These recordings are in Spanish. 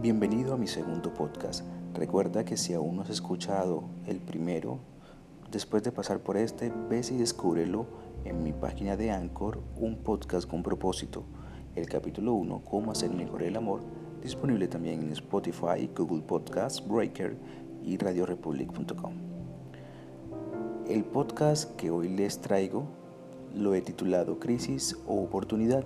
Bienvenido a mi segundo podcast. Recuerda que si aún no has escuchado el primero, después de pasar por este, ves y descúbrelo en mi página de Anchor, un podcast con propósito. El capítulo 1, Cómo hacer mejor el amor, disponible también en Spotify, Google Podcasts, Breaker y radiorepublic.com. El podcast que hoy les traigo lo he titulado Crisis o Oportunidad.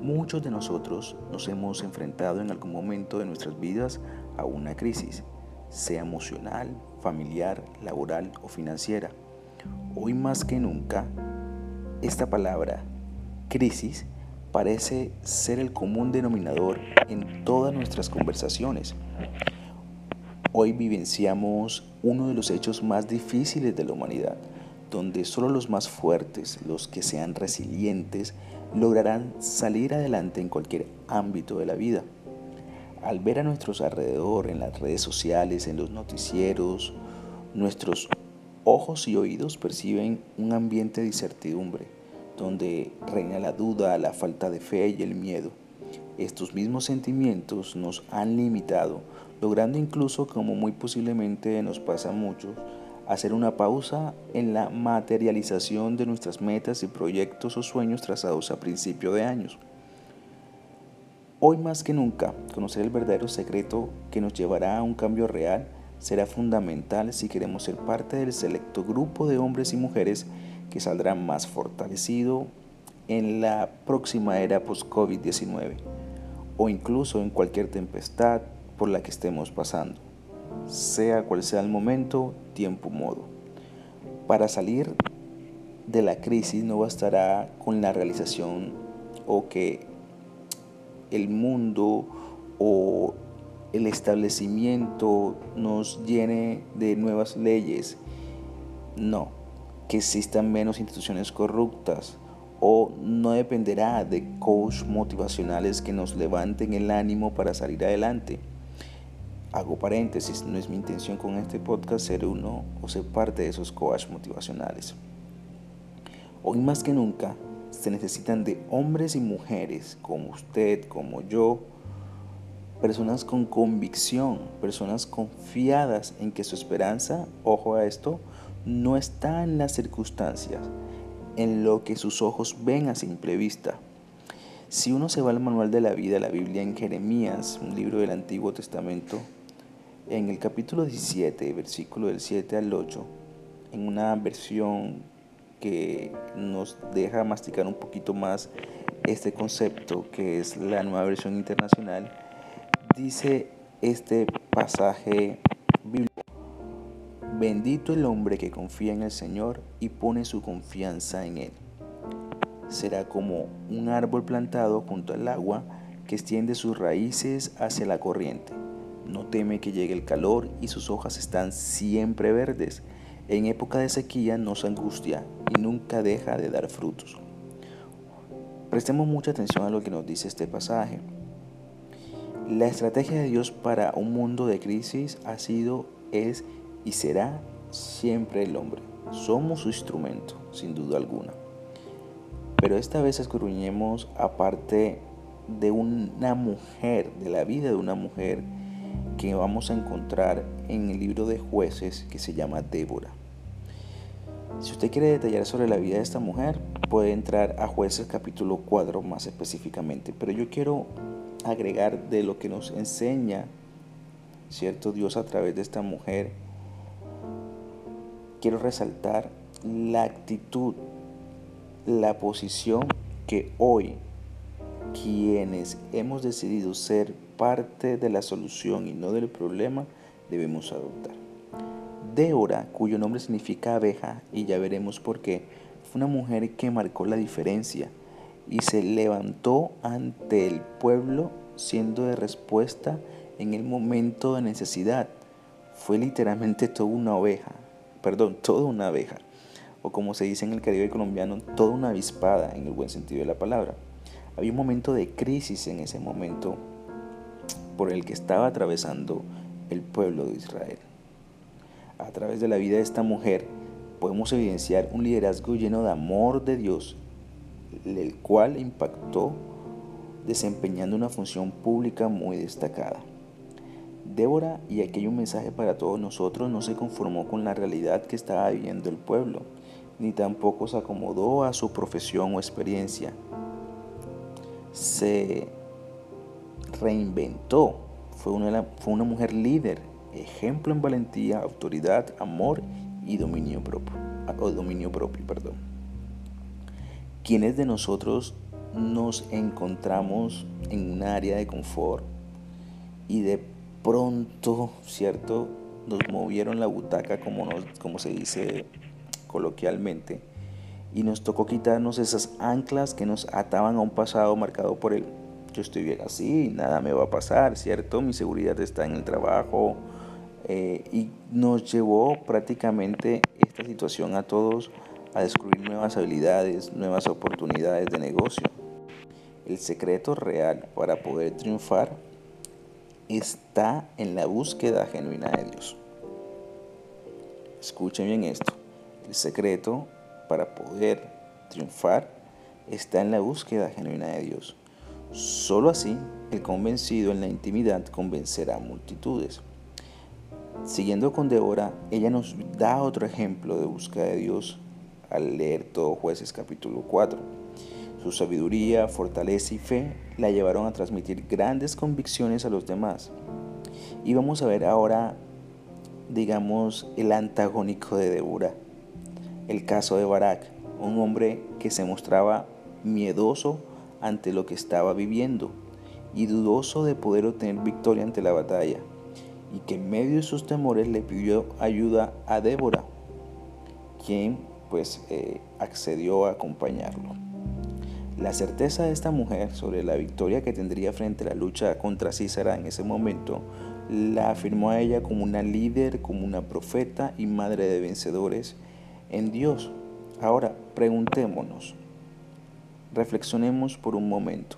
Muchos de nosotros nos hemos enfrentado en algún momento de nuestras vidas a una crisis, sea emocional, familiar, laboral o financiera. Hoy más que nunca, esta palabra, crisis, parece ser el común denominador en todas nuestras conversaciones. Hoy vivenciamos uno de los hechos más difíciles de la humanidad, donde solo los más fuertes, los que sean resilientes, lograrán salir adelante en cualquier ámbito de la vida. Al ver a nuestros alrededor, en las redes sociales, en los noticieros, nuestros ojos y oídos perciben un ambiente de incertidumbre, donde reina la duda, la falta de fe y el miedo. Estos mismos sentimientos nos han limitado, logrando incluso, como muy posiblemente nos pasa a muchos, hacer una pausa en la materialización de nuestras metas y proyectos o sueños trazados a principio de años. Hoy más que nunca, conocer el verdadero secreto que nos llevará a un cambio real será fundamental si queremos ser parte del selecto grupo de hombres y mujeres que saldrá más fortalecido en la próxima era post-COVID-19 o incluso en cualquier tempestad por la que estemos pasando sea cual sea el momento, tiempo, modo. Para salir de la crisis no bastará con la realización o que el mundo o el establecimiento nos llene de nuevas leyes. No, que existan menos instituciones corruptas o no dependerá de coach motivacionales que nos levanten el ánimo para salir adelante hago paréntesis, no es mi intención con este podcast ser uno o ser parte de esos coaches motivacionales. Hoy más que nunca se necesitan de hombres y mujeres como usted, como yo, personas con convicción, personas confiadas en que su esperanza, ojo a esto, no está en las circunstancias, en lo que sus ojos ven a simple vista. Si uno se va al manual de la vida, la Biblia en Jeremías, un libro del Antiguo Testamento, en el capítulo 17, versículo del 7 al 8, en una versión que nos deja masticar un poquito más este concepto, que es la nueva versión internacional, dice este pasaje bíblico, bendito el hombre que confía en el Señor y pone su confianza en Él. Será como un árbol plantado junto al agua que extiende sus raíces hacia la corriente no teme que llegue el calor y sus hojas están siempre verdes. En época de sequía no se angustia y nunca deja de dar frutos. Prestemos mucha atención a lo que nos dice este pasaje. La estrategia de Dios para un mundo de crisis ha sido, es y será siempre el hombre. Somos su instrumento, sin duda alguna. Pero esta vez escudriñemos aparte de una mujer, de la vida de una mujer que vamos a encontrar en el libro de jueces que se llama Débora. Si usted quiere detallar sobre la vida de esta mujer, puede entrar a jueces capítulo 4 más específicamente, pero yo quiero agregar de lo que nos enseña, ¿cierto? Dios a través de esta mujer. Quiero resaltar la actitud, la posición que hoy quienes hemos decidido ser parte de la solución y no del problema, debemos adoptar. Deora, cuyo nombre significa abeja, y ya veremos por qué, fue una mujer que marcó la diferencia y se levantó ante el pueblo siendo de respuesta en el momento de necesidad. Fue literalmente toda una oveja, perdón, toda una abeja, o como se dice en el Caribe colombiano, toda una avispada en el buen sentido de la palabra. Había un momento de crisis en ese momento por el que estaba atravesando el pueblo de Israel. A través de la vida de esta mujer podemos evidenciar un liderazgo lleno de amor de Dios, el cual impactó desempeñando una función pública muy destacada. Débora, y aquí hay un mensaje para todos nosotros, no se conformó con la realidad que estaba viviendo el pueblo, ni tampoco se acomodó a su profesión o experiencia. Se reinventó, fue una, fue una mujer líder, ejemplo en valentía, autoridad, amor y dominio propio. O dominio propio perdón. ¿Quiénes de nosotros nos encontramos en un área de confort y de pronto, ¿cierto? Nos movieron la butaca, como, nos, como se dice coloquialmente, y nos tocó quitarnos esas anclas que nos ataban a un pasado marcado por el yo estoy bien así, nada me va a pasar, ¿cierto? Mi seguridad está en el trabajo. Eh, y nos llevó prácticamente esta situación a todos a descubrir nuevas habilidades, nuevas oportunidades de negocio. El secreto real para poder triunfar está en la búsqueda genuina de Dios. Escuchen bien esto. El secreto para poder triunfar está en la búsqueda genuina de Dios. Solo así, el convencido en la intimidad convencerá a multitudes. Siguiendo con Débora, ella nos da otro ejemplo de búsqueda de Dios al leer todo Jueces capítulo 4. Su sabiduría, fortaleza y fe la llevaron a transmitir grandes convicciones a los demás. Y vamos a ver ahora, digamos, el antagónico de Débora, el caso de Barak, un hombre que se mostraba miedoso ante lo que estaba viviendo y dudoso de poder obtener victoria ante la batalla, y que en medio de sus temores le pidió ayuda a Débora, quien pues eh, accedió a acompañarlo. La certeza de esta mujer sobre la victoria que tendría frente a la lucha contra Císara en ese momento la afirmó a ella como una líder, como una profeta y madre de vencedores en Dios. Ahora, preguntémonos, Reflexionemos por un momento.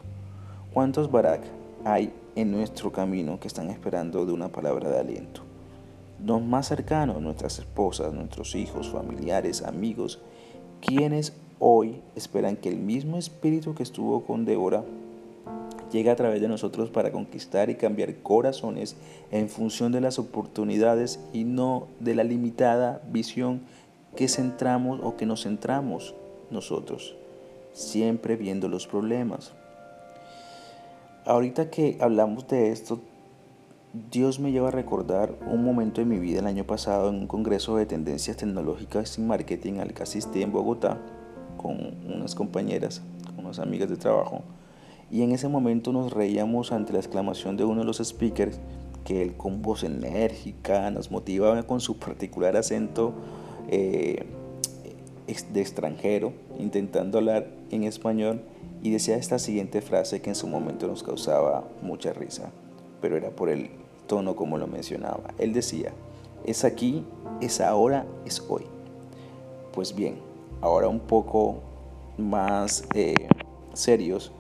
¿Cuántos Barak hay en nuestro camino que están esperando de una palabra de aliento? Los más cercanos, nuestras esposas, nuestros hijos, familiares, amigos, quienes hoy esperan que el mismo espíritu que estuvo con Débora llegue a través de nosotros para conquistar y cambiar corazones en función de las oportunidades y no de la limitada visión que centramos o que nos centramos nosotros siempre viendo los problemas. Ahorita que hablamos de esto, Dios me lleva a recordar un momento de mi vida el año pasado en un congreso de tendencias tecnológicas y marketing al que asistí en Bogotá con unas compañeras, con unas amigas de trabajo. Y en ese momento nos reíamos ante la exclamación de uno de los speakers que él con voz enérgica nos motivaba con su particular acento eh, de extranjero, intentando hablar en español, y decía esta siguiente frase que en su momento nos causaba mucha risa, pero era por el tono como lo mencionaba. Él decía, es aquí, es ahora, es hoy. Pues bien, ahora un poco más eh, serios,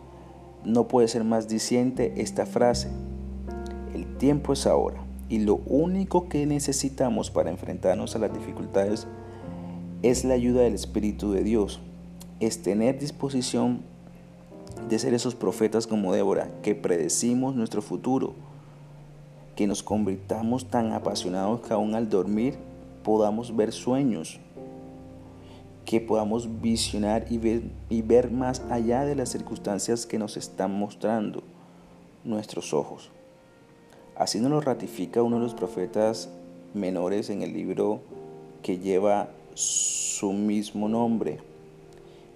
no puede ser más diciente esta frase. El tiempo es ahora y lo único que necesitamos para enfrentarnos a las dificultades es la ayuda del Espíritu de Dios, es tener disposición de ser esos profetas como Débora, que predecimos nuestro futuro, que nos convirtamos tan apasionados que aún al dormir podamos ver sueños, que podamos visionar y ver, y ver más allá de las circunstancias que nos están mostrando nuestros ojos. Así nos lo ratifica uno de los profetas menores en el libro que lleva su mismo nombre,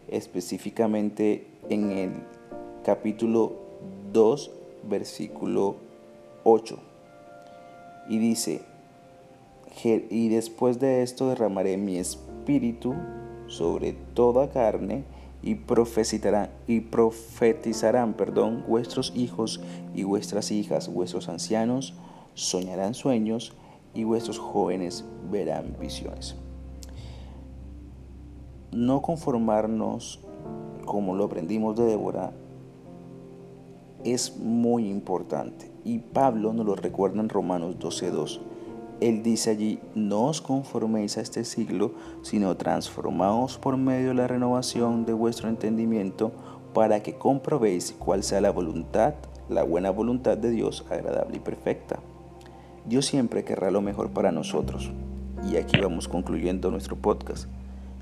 específicamente en el capítulo 2, versículo 8. Y dice, y después de esto derramaré mi espíritu sobre toda carne y profetizarán, y profetizarán perdón, vuestros hijos y vuestras hijas, vuestros ancianos soñarán sueños y vuestros jóvenes verán visiones no conformarnos como lo aprendimos de Débora es muy importante. Y Pablo nos lo recuerda en Romanos 12.2. Él dice allí, no os conforméis a este siglo, sino transformaos por medio de la renovación de vuestro entendimiento para que comprobéis cuál sea la voluntad, la buena voluntad de Dios agradable y perfecta. Dios siempre querrá lo mejor para nosotros. Y aquí vamos concluyendo nuestro podcast.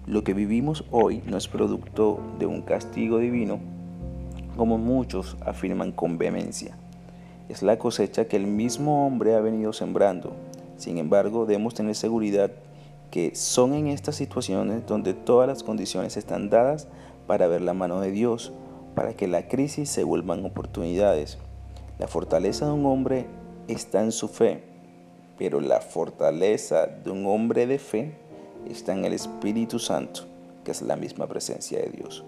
Lo que vivimos hoy no es producto de un castigo divino, como muchos afirman con vehemencia. Es la cosecha que el mismo hombre ha venido sembrando. Sin embargo, debemos tener seguridad que son en estas situaciones donde todas las condiciones están dadas para ver la mano de Dios, para que la crisis se vuelvan oportunidades. La fortaleza de un hombre está en su fe, pero la fortaleza de un hombre de fe está en el Espíritu Santo, que es la misma presencia de Dios.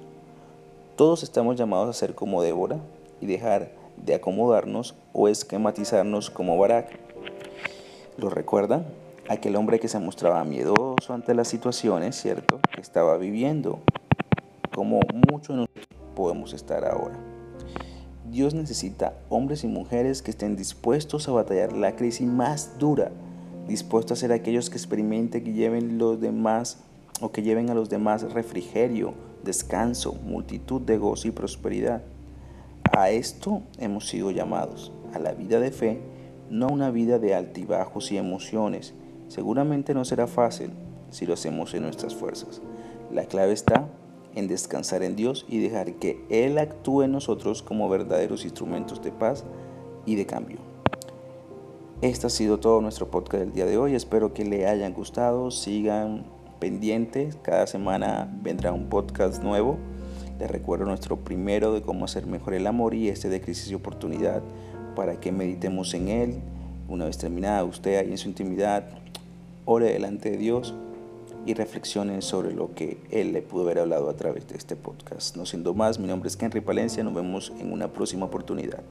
Todos estamos llamados a ser como Débora y dejar de acomodarnos o esquematizarnos como Barak. ¿Lo recuerdan? Aquel hombre que se mostraba miedoso ante las situaciones, ¿cierto? Que estaba viviendo, como muchos de nosotros podemos estar ahora. Dios necesita hombres y mujeres que estén dispuestos a batallar la crisis más dura, dispuestos a ser aquellos que experimenten que lleven los demás o que lleven a los demás refrigerio, descanso, multitud de gozo y prosperidad. A esto hemos sido llamados, a la vida de fe, no a una vida de altibajos y emociones. Seguramente no será fácil si lo hacemos en nuestras fuerzas. La clave está en descansar en Dios y dejar que Él actúe en nosotros como verdaderos instrumentos de paz y de cambio. Este ha sido todo nuestro podcast del día de hoy. Espero que le hayan gustado. Sigan pendientes. Cada semana vendrá un podcast nuevo. Les recuerdo nuestro primero de cómo hacer mejor el amor y este de crisis y oportunidad para que meditemos en él. Una vez terminada usted ahí en su intimidad, ore delante de Dios y reflexionen sobre lo que Él le pudo haber hablado a través de este podcast. No siendo más, mi nombre es Henry Palencia, nos vemos en una próxima oportunidad.